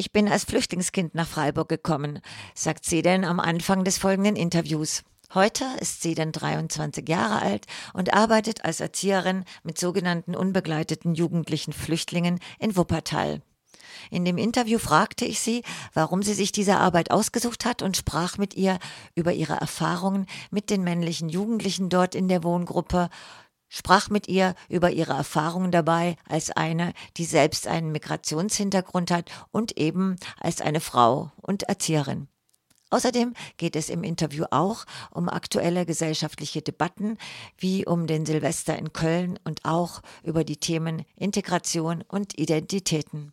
Ich bin als Flüchtlingskind nach Freiburg gekommen, sagt sie denn am Anfang des folgenden Interviews. Heute ist sie dann 23 Jahre alt und arbeitet als Erzieherin mit sogenannten unbegleiteten jugendlichen Flüchtlingen in Wuppertal. In dem Interview fragte ich sie, warum sie sich diese Arbeit ausgesucht hat und sprach mit ihr über ihre Erfahrungen mit den männlichen Jugendlichen dort in der Wohngruppe, sprach mit ihr über ihre Erfahrungen dabei als eine, die selbst einen Migrationshintergrund hat und eben als eine Frau und Erzieherin. Außerdem geht es im Interview auch um aktuelle gesellschaftliche Debatten, wie um den Silvester in Köln und auch über die Themen Integration und Identitäten.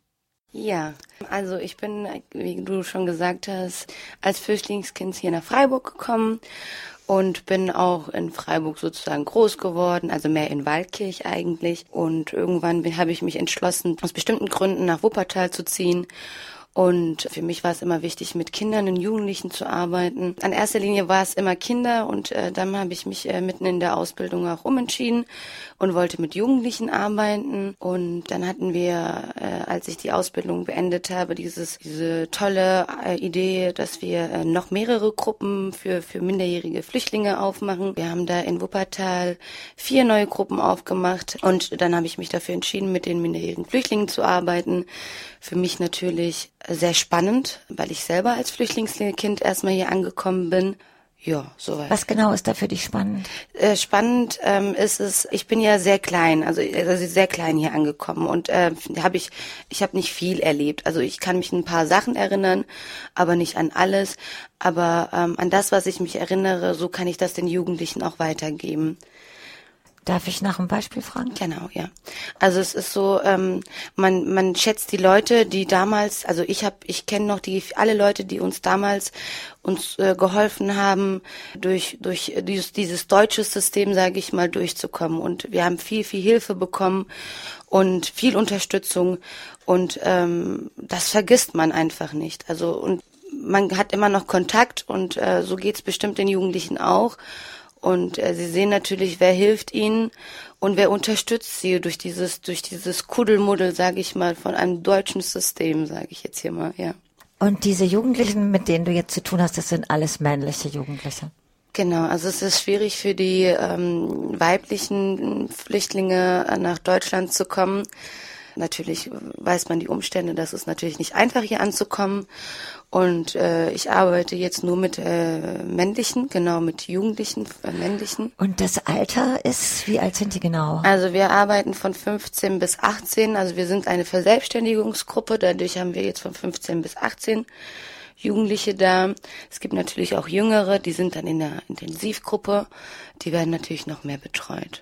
Ja, also ich bin, wie du schon gesagt hast, als Flüchtlingskind hier nach Freiburg gekommen und bin auch in Freiburg sozusagen groß geworden, also mehr in Waldkirch eigentlich. Und irgendwann habe ich mich entschlossen, aus bestimmten Gründen nach Wuppertal zu ziehen und für mich war es immer wichtig, mit Kindern und Jugendlichen zu arbeiten. An erster Linie war es immer Kinder und äh, dann habe ich mich äh, mitten in der Ausbildung auch umentschieden und wollte mit Jugendlichen arbeiten. Und dann hatten wir, äh, als ich die Ausbildung beendet habe, dieses, diese tolle äh, Idee, dass wir äh, noch mehrere Gruppen für, für minderjährige Flüchtlinge aufmachen. Wir haben da in Wuppertal vier neue Gruppen aufgemacht und dann habe ich mich dafür entschieden, mit den minderjährigen Flüchtlingen zu arbeiten. Für mich natürlich sehr spannend, weil ich selber als Flüchtlingskind erstmal hier angekommen bin. Ja, soweit. Was genau ist da für dich spannend? Äh, spannend ähm, ist es, ich bin ja sehr klein, also, also sehr klein hier angekommen und äh, habe ich, ich habe nicht viel erlebt. Also ich kann mich an ein paar Sachen erinnern, aber nicht an alles. Aber ähm, an das, was ich mich erinnere, so kann ich das den Jugendlichen auch weitergeben. Darf ich nach einem Beispiel fragen? Genau, ja. Also es ist so, ähm, man man schätzt die Leute, die damals, also ich habe, ich kenne noch die alle Leute, die uns damals uns äh, geholfen haben, durch durch dieses dieses deutsche System, sage ich mal, durchzukommen. Und wir haben viel viel Hilfe bekommen und viel Unterstützung und ähm, das vergisst man einfach nicht. Also und man hat immer noch Kontakt und äh, so geht's bestimmt den Jugendlichen auch. Und äh, sie sehen natürlich, wer hilft ihnen und wer unterstützt sie durch dieses, durch dieses Kuddelmuddel, sage ich mal, von einem deutschen System, sage ich jetzt hier mal, ja. Und diese Jugendlichen, mit denen du jetzt zu tun hast, das sind alles männliche Jugendliche. Genau, also es ist schwierig für die ähm, weiblichen Flüchtlinge nach Deutschland zu kommen. Natürlich weiß man die Umstände, das ist natürlich nicht einfach hier anzukommen. Und äh, ich arbeite jetzt nur mit äh, männlichen, genau mit Jugendlichen, äh, männlichen. Und das Alter ist, wie alt sind die genau? Also wir arbeiten von 15 bis 18, also wir sind eine Verselbstständigungsgruppe, dadurch haben wir jetzt von 15 bis 18 Jugendliche da. Es gibt natürlich auch Jüngere, die sind dann in der Intensivgruppe, die werden natürlich noch mehr betreut.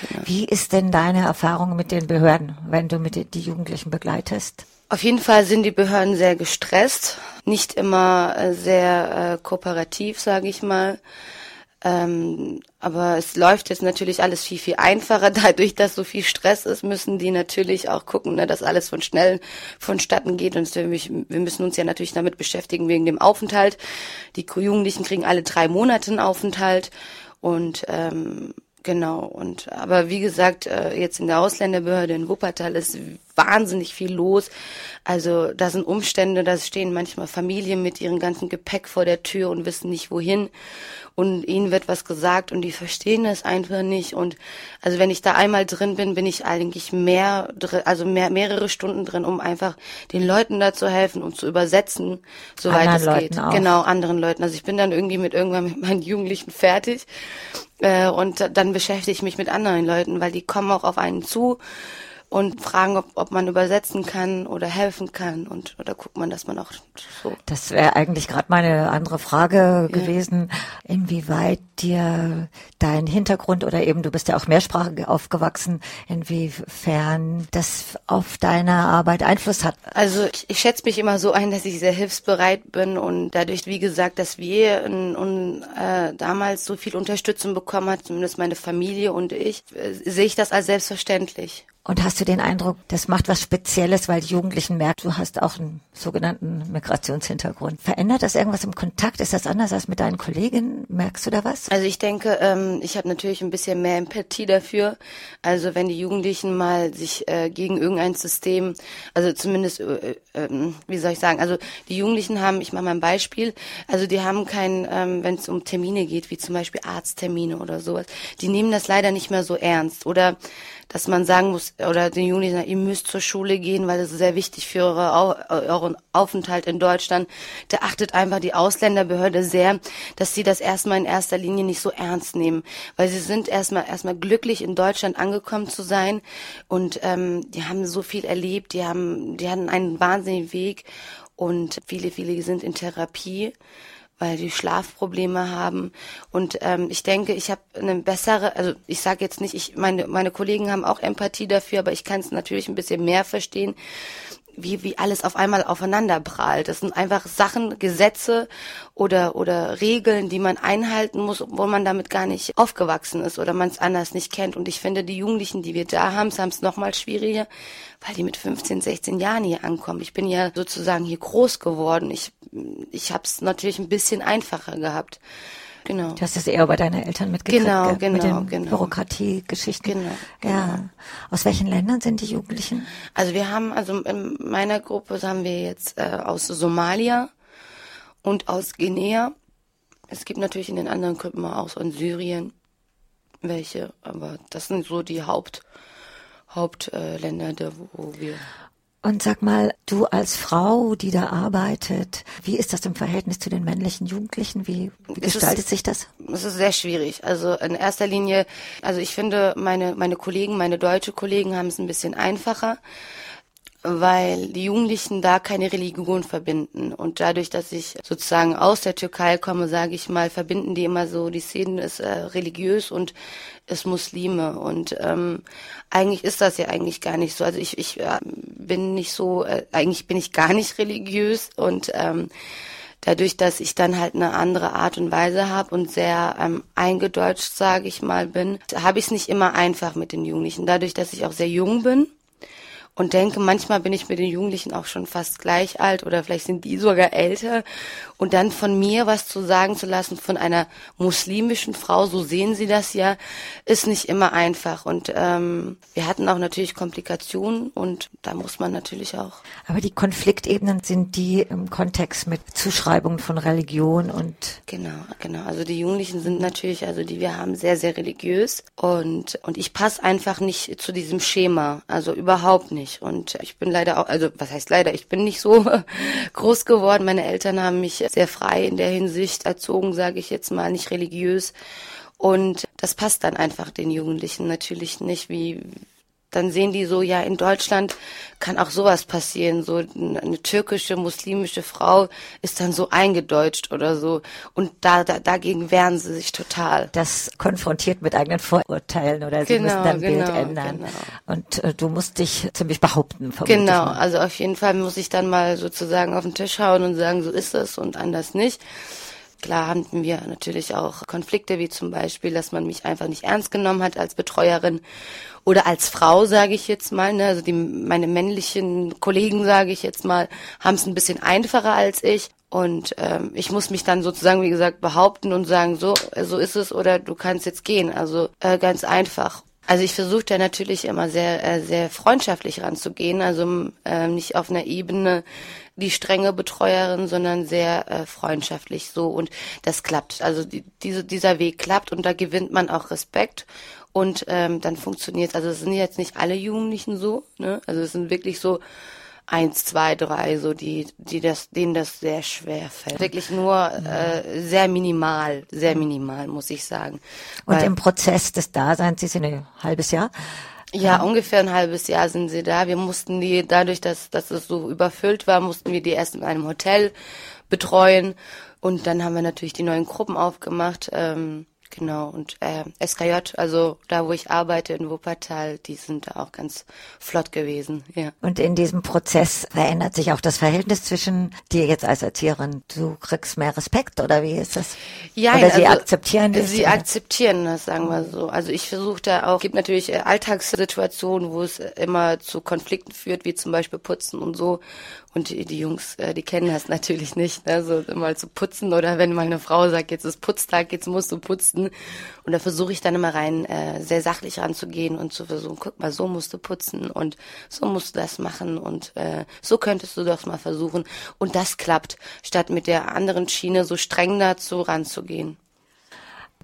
Genau. Wie ist denn deine Erfahrung mit den Behörden, wenn du mit die Jugendlichen begleitest? Auf jeden Fall sind die Behörden sehr gestresst, nicht immer äh, sehr äh, kooperativ, sage ich mal. Ähm, aber es läuft jetzt natürlich alles viel, viel einfacher. Dadurch, dass so viel Stress ist, müssen die natürlich auch gucken, ne, dass alles von schnell vonstatten geht. Und wir, wir müssen uns ja natürlich damit beschäftigen wegen dem Aufenthalt. Die Jugendlichen kriegen alle drei Monate einen Aufenthalt. Und ähm, Genau, und aber wie gesagt, äh, jetzt in der Ausländerbehörde in Wuppertal ist wahnsinnig viel los. Also da sind Umstände, da stehen manchmal Familien mit ihrem ganzen Gepäck vor der Tür und wissen nicht wohin. Und ihnen wird was gesagt und die verstehen es einfach nicht. Und also wenn ich da einmal drin bin, bin ich eigentlich mehr, also mehr, mehrere Stunden drin, um einfach den Leuten da zu helfen und zu übersetzen, soweit anderen es Leuten geht. Auch. Genau, anderen Leuten. Also ich bin dann irgendwie mit irgendwann mit meinen Jugendlichen fertig. Äh, und dann beschäftige ich mich mit anderen Leuten, weil die kommen auch auf einen zu und fragen, ob, ob man übersetzen kann oder helfen kann und oder guckt man, dass man auch so. Das wäre eigentlich gerade meine andere Frage ja. gewesen, inwieweit dir dein Hintergrund oder eben du bist ja auch mehrsprachig aufgewachsen, inwiefern das auf deine Arbeit Einfluss hat. Also ich, ich schätze mich immer so ein, dass ich sehr hilfsbereit bin und dadurch, wie gesagt, dass wir in, in, äh, damals so viel Unterstützung bekommen hat, zumindest meine Familie und ich, äh, sehe ich das als selbstverständlich. Und hast du den Eindruck, das macht was Spezielles, weil die Jugendlichen merken, du hast auch einen sogenannten Migrationshintergrund. Verändert das irgendwas im Kontakt? Ist das anders als mit deinen Kolleginnen? Merkst du da was? Also ich denke, ähm, ich habe natürlich ein bisschen mehr Empathie dafür. Also wenn die Jugendlichen mal sich äh, gegen irgendein System, also zumindest äh, ähm, wie soll ich sagen, also die Jugendlichen haben, ich mache mal ein Beispiel, also die haben kein, ähm, wenn es um Termine geht, wie zum Beispiel Arzttermine oder sowas, die nehmen das leider nicht mehr so ernst. Oder dass man sagen muss, oder den Jugendlichen sagen, ihr müsst zur Schule gehen, weil das ist sehr wichtig für eure, euren Aufenthalt in Deutschland. Da achtet einfach die Ausländerbehörde sehr, dass sie das erstmal in erster Linie nicht so ernst nehmen. Weil sie sind erstmal erstmal glücklich, in Deutschland angekommen zu sein. Und ähm, die haben so viel erlebt, die haben, die hatten einen wahnsinnigen Weg und viele, viele sind in Therapie weil die Schlafprobleme haben. Und ähm, ich denke, ich habe eine bessere, also ich sage jetzt nicht, ich meine, meine Kollegen haben auch Empathie dafür, aber ich kann es natürlich ein bisschen mehr verstehen, wie, wie alles auf einmal aufeinander prallt. Das sind einfach Sachen, Gesetze oder, oder Regeln, die man einhalten muss, obwohl man damit gar nicht aufgewachsen ist oder man es anders nicht kennt. Und ich finde, die Jugendlichen, die wir da haben, haben es noch mal schwieriger, weil die mit 15, 16 Jahren hier ankommen. Ich bin ja sozusagen hier groß geworden. Ich, ich habe es natürlich ein bisschen einfacher gehabt. Genau. Du hast es eher bei deinen Eltern mitgekriegt. Genau, genau, mit den genau. Bürokratiegeschichten. Genau, genau. Ja. Aus welchen Ländern sind die Jugendlichen? Also wir haben, also in meiner Gruppe haben wir jetzt äh, aus Somalia und aus Guinea. Es gibt natürlich in den anderen Gruppen auch aus Syrien welche, aber das sind so die Haupt Hauptländer, äh, wo wir und sag mal, du als Frau, die da arbeitet, wie ist das im Verhältnis zu den männlichen Jugendlichen? Wie, wie gestaltet ist, sich das? Es ist sehr schwierig. Also in erster Linie, also ich finde, meine, meine Kollegen, meine deutsche Kollegen haben es ein bisschen einfacher weil die Jugendlichen da keine Religion verbinden. Und dadurch, dass ich sozusagen aus der Türkei komme, sage ich mal, verbinden die immer so, die Szene ist äh, religiös und ist Muslime. Und ähm, eigentlich ist das ja eigentlich gar nicht so. Also ich, ich äh, bin nicht so, äh, eigentlich bin ich gar nicht religiös und ähm, dadurch, dass ich dann halt eine andere Art und Weise habe und sehr ähm, eingedeutscht, sage ich mal, bin, habe ich es nicht immer einfach mit den Jugendlichen. Dadurch, dass ich auch sehr jung bin und denke, manchmal bin ich mit den Jugendlichen auch schon fast gleich alt oder vielleicht sind die sogar älter. Und dann von mir was zu sagen zu lassen von einer muslimischen Frau, so sehen sie das ja, ist nicht immer einfach. Und ähm, wir hatten auch natürlich Komplikationen und da muss man natürlich auch. Aber die Konfliktebenen sind die im Kontext mit Zuschreibungen von Religion und. Genau, genau. Also die Jugendlichen sind natürlich, also die wir haben, sehr, sehr religiös und, und ich passe einfach nicht zu diesem Schema. Also überhaupt nicht nicht. Und ich bin leider auch, also was heißt leider, ich bin nicht so groß geworden. Meine Eltern haben mich sehr frei in der Hinsicht erzogen, sage ich jetzt mal, nicht religiös. Und das passt dann einfach den Jugendlichen natürlich nicht, wie dann sehen die so, ja, in Deutschland kann auch sowas passieren. So eine türkische, muslimische Frau ist dann so eingedeutscht oder so. Und da, da dagegen wehren sie sich total. Das konfrontiert mit eigenen Vorurteilen oder sie genau, müssen dein genau, Bild ändern. Genau. Und äh, du musst dich ziemlich behaupten. Genau, also auf jeden Fall muss ich dann mal sozusagen auf den Tisch hauen und sagen, so ist es und anders nicht. Klar hatten wir natürlich auch Konflikte, wie zum Beispiel, dass man mich einfach nicht ernst genommen hat als Betreuerin oder als Frau, sage ich jetzt mal. Ne? Also die, meine männlichen Kollegen, sage ich jetzt mal, haben es ein bisschen einfacher als ich. Und ähm, ich muss mich dann sozusagen, wie gesagt, behaupten und sagen, so, so ist es oder du kannst jetzt gehen. Also äh, ganz einfach. Also ich versuche da natürlich immer sehr, äh, sehr freundschaftlich ranzugehen, also äh, nicht auf einer Ebene die strenge Betreuerin, sondern sehr äh, freundschaftlich so und das klappt. Also die, diese, dieser Weg klappt und da gewinnt man auch Respekt und ähm, dann funktioniert. Also es sind jetzt nicht alle Jugendlichen so, ne? Also es sind wirklich so eins, zwei, drei, so die, die das, denen das sehr schwer fällt. Wirklich nur äh, sehr minimal, sehr minimal, muss ich sagen. Und Weil, im Prozess des Daseins, Sie sind ein halbes Jahr. Ja, ungefähr ein halbes Jahr sind sie da. Wir mussten die, dadurch, dass, dass es so überfüllt war, mussten wir die erst in einem Hotel betreuen. Und dann haben wir natürlich die neuen Gruppen aufgemacht. Ähm, Genau, und äh, SKJ, also da, wo ich arbeite in Wuppertal, die sind da auch ganz flott gewesen, ja. Und in diesem Prozess verändert sich auch das Verhältnis zwischen dir jetzt als Erzieherin. Du kriegst mehr Respekt oder wie ist das? Ja, oder sie also, akzeptieren das? Sie akzeptieren das, sagen wir so. Also ich versuche da auch, gibt natürlich äh, Alltagssituationen, wo es immer zu Konflikten führt, wie zum Beispiel Putzen und so. Und die, Jungs, äh, die kennen das natürlich nicht, ne? so mal zu putzen oder wenn mal eine Frau sagt, jetzt ist Putztag, jetzt musst du putzen. Und da versuche ich dann immer rein, äh, sehr sachlich ranzugehen und zu versuchen, guck mal, so musst du putzen und so musst du das machen und äh, so könntest du das mal versuchen. Und das klappt, statt mit der anderen Schiene so streng dazu ranzugehen.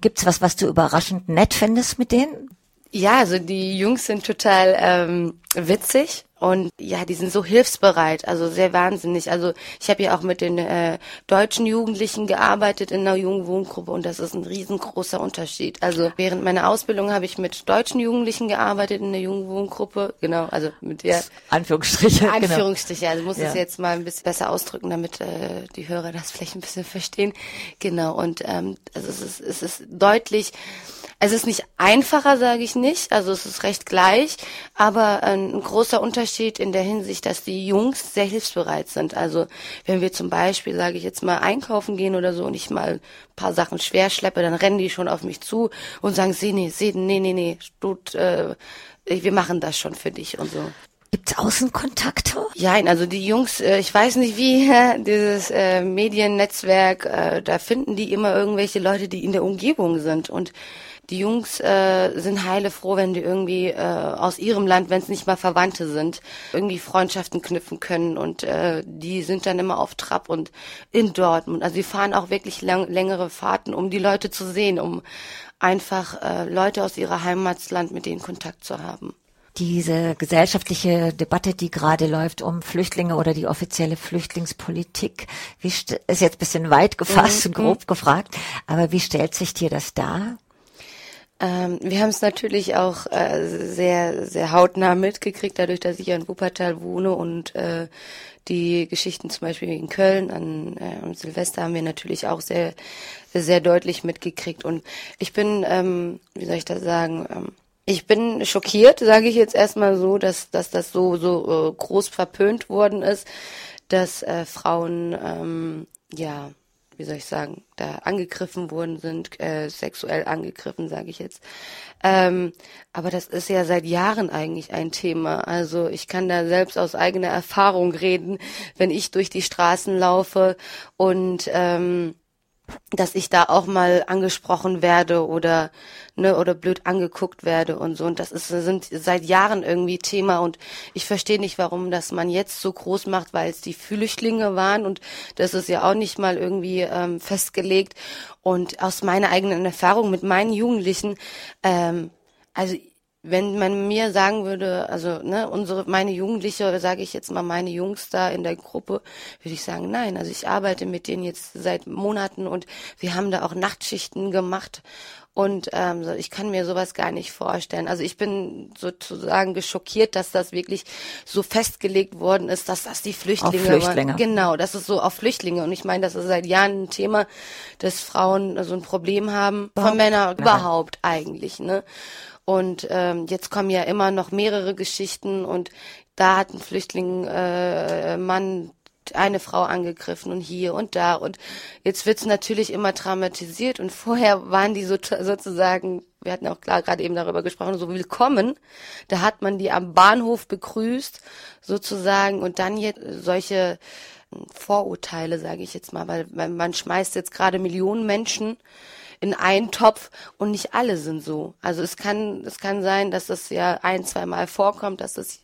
Gibt's was, was du überraschend nett findest mit denen? Ja, also die Jungs sind total ähm, witzig und ja, die sind so hilfsbereit, also sehr wahnsinnig. Also ich habe ja auch mit den äh, deutschen Jugendlichen gearbeitet in einer Jugendwohngruppe und das ist ein riesengroßer Unterschied. Also während meiner Ausbildung habe ich mit deutschen Jugendlichen gearbeitet in der Jugendwohngruppe, genau, also mit der Anführungsstriche. Genau. Anführungsstriche, genau. also muss ja. es jetzt mal ein bisschen besser ausdrücken, damit äh, die Hörer das vielleicht ein bisschen verstehen. Genau, und ähm, also es ist, es ist deutlich es ist nicht einfacher, sage ich nicht, also es ist recht gleich, aber ein großer Unterschied in der Hinsicht, dass die Jungs sehr hilfsbereit sind. Also wenn wir zum Beispiel, sage ich jetzt mal, einkaufen gehen oder so und ich mal ein paar Sachen schwer schleppe, dann rennen die schon auf mich zu und sagen, seh, nee, seh, nee, nee, nee, tut, äh, wir machen das schon für dich und so. Gibt's Außenkontakte? Ja, also die Jungs, äh, ich weiß nicht wie, äh, dieses äh, Mediennetzwerk, äh, da finden die immer irgendwelche Leute, die in der Umgebung sind und die Jungs äh, sind heile froh, wenn die irgendwie äh, aus ihrem Land, wenn es nicht mal Verwandte sind, irgendwie Freundschaften knüpfen können und äh, die sind dann immer auf Trab und in Dortmund. Also sie fahren auch wirklich lang, längere Fahrten, um die Leute zu sehen, um einfach äh, Leute aus ihrer Heimatsland mit denen Kontakt zu haben diese gesellschaftliche Debatte, die gerade läuft um Flüchtlinge oder die offizielle Flüchtlingspolitik, wie ist jetzt ein bisschen weit gefasst mhm. und grob mhm. gefragt, aber wie stellt sich dir das dar? Ähm, wir haben es natürlich auch äh, sehr, sehr hautnah mitgekriegt, dadurch, dass ich ja in Wuppertal wohne und äh, die Geschichten zum Beispiel in Köln an, äh, am Silvester haben wir natürlich auch sehr, sehr deutlich mitgekriegt. Und ich bin, ähm, wie soll ich das sagen, ähm, ich bin schockiert, sage ich jetzt erstmal so, dass, dass das so, so äh, groß verpönt worden ist, dass äh, Frauen ähm, ja wie soll ich sagen, da angegriffen worden sind, äh, sexuell angegriffen, sage ich jetzt. Ähm, aber das ist ja seit Jahren eigentlich ein Thema. Also ich kann da selbst aus eigener Erfahrung reden, wenn ich durch die Straßen laufe und ähm, dass ich da auch mal angesprochen werde oder ne oder blöd angeguckt werde und so. Und das ist sind seit Jahren irgendwie Thema. Und ich verstehe nicht warum das man jetzt so groß macht weil es die Flüchtlinge waren. Und das ist ja auch nicht mal irgendwie ähm, festgelegt. Und aus meiner eigenen Erfahrung mit meinen Jugendlichen ähm, also wenn man mir sagen würde, also ne, unsere meine Jugendliche, sage ich jetzt mal meine Jungs da in der Gruppe, würde ich sagen, nein, also ich arbeite mit denen jetzt seit Monaten und wir haben da auch Nachtschichten gemacht und ähm, ich kann mir sowas gar nicht vorstellen. Also ich bin sozusagen geschockiert, dass das wirklich so festgelegt worden ist, dass das die Flüchtlinge, auf Flüchtlinge. waren. Genau, das ist so auf Flüchtlinge. Und ich meine, das ist seit Jahren ein Thema, dass Frauen so ein Problem haben, von Männern überhaupt eigentlich. Ne? Und ähm, jetzt kommen ja immer noch mehrere Geschichten und da hat ein Flüchtling äh, Mann eine Frau angegriffen und hier und da. Und jetzt wird's natürlich immer traumatisiert. Und vorher waren die so, sozusagen, wir hatten auch klar gerade eben darüber gesprochen, so willkommen, da hat man die am Bahnhof begrüßt sozusagen. Und dann jetzt solche Vorurteile, sage ich jetzt mal, weil man schmeißt jetzt gerade Millionen Menschen in einen Topf und nicht alle sind so. Also es kann, es kann sein, dass das ja ein, zwei Mal vorkommt, dass das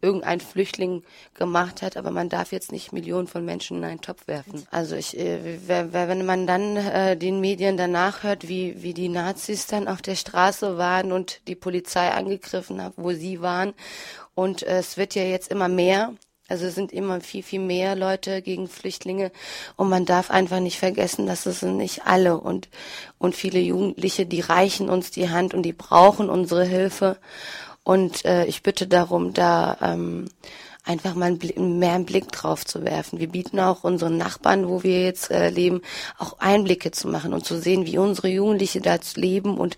irgendein Flüchtling gemacht hat, aber man darf jetzt nicht Millionen von Menschen in einen Topf werfen. Also ich, äh, wenn man dann äh, den Medien danach hört, wie, wie die Nazis dann auf der Straße waren und die Polizei angegriffen hat, wo sie waren und äh, es wird ja jetzt immer mehr, also es sind immer viel, viel mehr Leute gegen Flüchtlinge und man darf einfach nicht vergessen, dass es sind nicht alle und, und viele Jugendliche, die reichen uns die Hand und die brauchen unsere Hilfe und äh, ich bitte darum, da ähm, einfach mal mehr einen Blick drauf zu werfen. Wir bieten auch unseren Nachbarn, wo wir jetzt äh, leben, auch Einblicke zu machen und zu sehen, wie unsere Jugendliche da leben und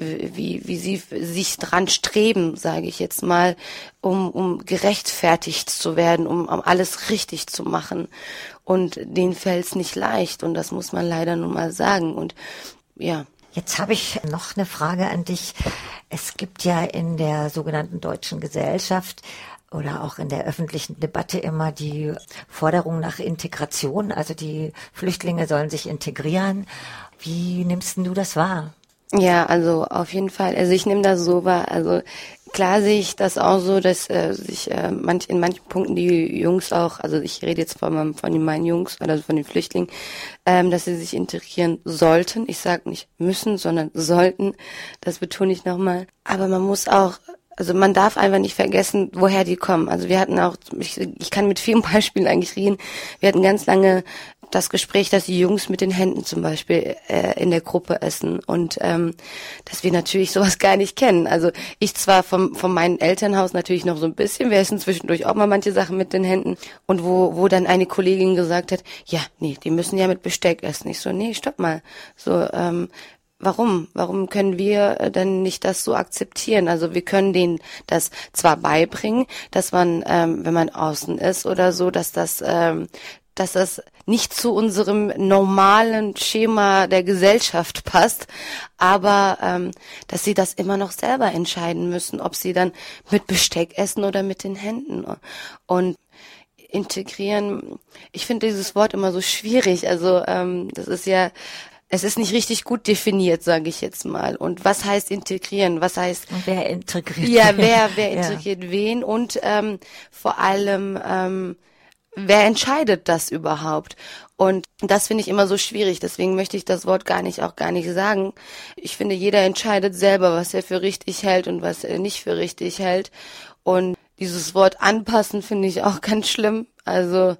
wie, wie sie sich dran streben, sage ich jetzt mal, um, um gerechtfertigt zu werden, um, um alles richtig zu machen. Und denen fällt es nicht leicht und das muss man leider nun mal sagen. Und ja. Jetzt habe ich noch eine Frage an dich. Es gibt ja in der sogenannten deutschen Gesellschaft oder auch in der öffentlichen Debatte immer die Forderung nach Integration, also die Flüchtlinge sollen sich integrieren. Wie nimmst du das wahr? Ja, also auf jeden Fall. Also ich nehme das so wahr. Also klar sehe ich das auch so, dass äh, sich äh, manch, in manchen Punkten die Jungs auch, also ich rede jetzt von, von den meinen Jungs oder von den Flüchtlingen, ähm, dass sie sich integrieren sollten. Ich sage nicht müssen, sondern sollten. Das betone ich nochmal. Aber man muss auch also man darf einfach nicht vergessen, woher die kommen. Also wir hatten auch, ich, ich kann mit vielen Beispielen eigentlich reden, wir hatten ganz lange das Gespräch, dass die Jungs mit den Händen zum Beispiel äh, in der Gruppe essen und ähm, dass wir natürlich sowas gar nicht kennen. Also ich zwar vom von meinem Elternhaus natürlich noch so ein bisschen, wir essen zwischendurch auch mal manche Sachen mit den Händen und wo wo dann eine Kollegin gesagt hat, ja nee, die müssen ja mit Besteck essen. Ich so nee, stopp mal, so ähm, Warum? Warum können wir äh, denn nicht das so akzeptieren? Also wir können denen das zwar beibringen, dass man, ähm, wenn man außen ist oder so, dass das, ähm, dass das nicht zu unserem normalen Schema der Gesellschaft passt, aber ähm, dass sie das immer noch selber entscheiden müssen, ob sie dann mit Besteck essen oder mit den Händen. Und integrieren, ich finde dieses Wort immer so schwierig. Also ähm, das ist ja es ist nicht richtig gut definiert, sage ich jetzt mal. Und was heißt integrieren? Was heißt und wer integriert? Ja, wer wer integriert ja. wen und ähm, vor allem ähm, wer entscheidet das überhaupt? Und das finde ich immer so schwierig. Deswegen möchte ich das Wort gar nicht auch gar nicht sagen. Ich finde, jeder entscheidet selber, was er für richtig hält und was er nicht für richtig hält. Und dieses Wort anpassen finde ich auch ganz schlimm. Also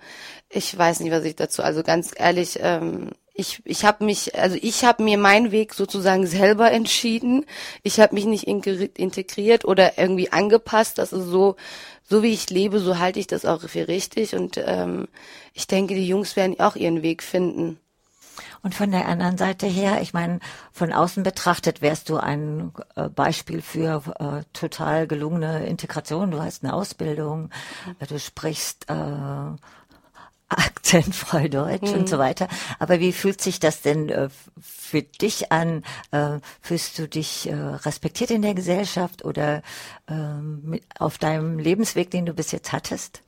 ich weiß nicht, was ich dazu. Also ganz ehrlich. Ähm, ich, ich habe mich, also ich habe mir meinen Weg sozusagen selber entschieden. Ich habe mich nicht integriert oder irgendwie angepasst. Das ist so, so wie ich lebe, so halte ich das auch für richtig. Und ähm, ich denke, die Jungs werden auch ihren Weg finden. Und von der anderen Seite her, ich meine, von außen betrachtet wärst du ein äh, Beispiel für äh, total gelungene Integration. Du hast eine Ausbildung, mhm. du sprichst äh, akzentfrei Deutsch mhm. und so mhm. weiter. Aber wie fühlt sich das denn äh, für dich an? Äh, fühlst du dich äh, respektiert in der Gesellschaft oder ähm, auf deinem Lebensweg, den du bis jetzt hattest?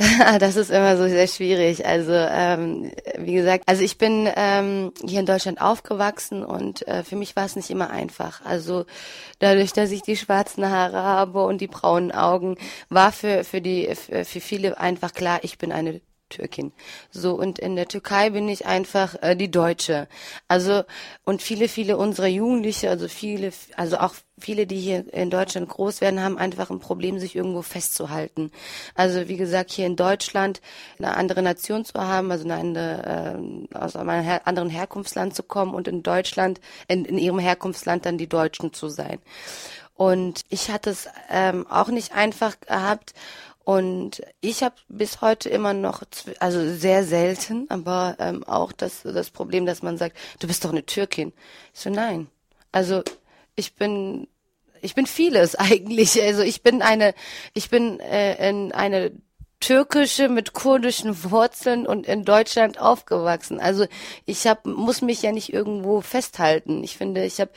Das ist immer so sehr schwierig. Also ähm, wie gesagt, also ich bin ähm, hier in Deutschland aufgewachsen und äh, für mich war es nicht immer einfach. Also dadurch, dass ich die schwarzen Haare habe und die braunen Augen, war für für die für, für viele einfach klar, ich bin eine Türkin. So, und in der Türkei bin ich einfach äh, die Deutsche. Also, und viele, viele unserer Jugendliche, also viele, also auch viele, die hier in Deutschland groß werden, haben einfach ein Problem, sich irgendwo festzuhalten. Also, wie gesagt, hier in Deutschland eine andere Nation zu haben, also eine, äh, aus einem her anderen Herkunftsland zu kommen und in Deutschland, in, in ihrem Herkunftsland dann die Deutschen zu sein. Und ich hatte es ähm, auch nicht einfach gehabt und ich habe bis heute immer noch, also sehr selten, aber ähm, auch das, das Problem, dass man sagt, du bist doch eine Türkin. Ich so, nein. Also ich bin, ich bin vieles eigentlich. Also ich bin eine, ich bin äh, in eine türkische mit kurdischen Wurzeln und in Deutschland aufgewachsen. Also ich hab, muss mich ja nicht irgendwo festhalten. Ich finde, ich habe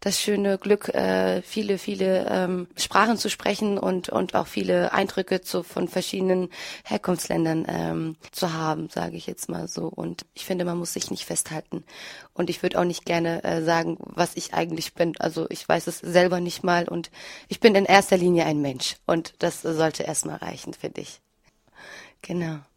das schöne Glück, äh, viele, viele ähm, Sprachen zu sprechen und, und auch viele Eindrücke zu, von verschiedenen Herkunftsländern ähm, zu haben, sage ich jetzt mal so. Und ich finde, man muss sich nicht festhalten. Und ich würde auch nicht gerne äh, sagen, was ich eigentlich bin. Also ich weiß es selber nicht mal und ich bin in erster Linie ein Mensch. Und das sollte erstmal reichen, finde ich. Genau.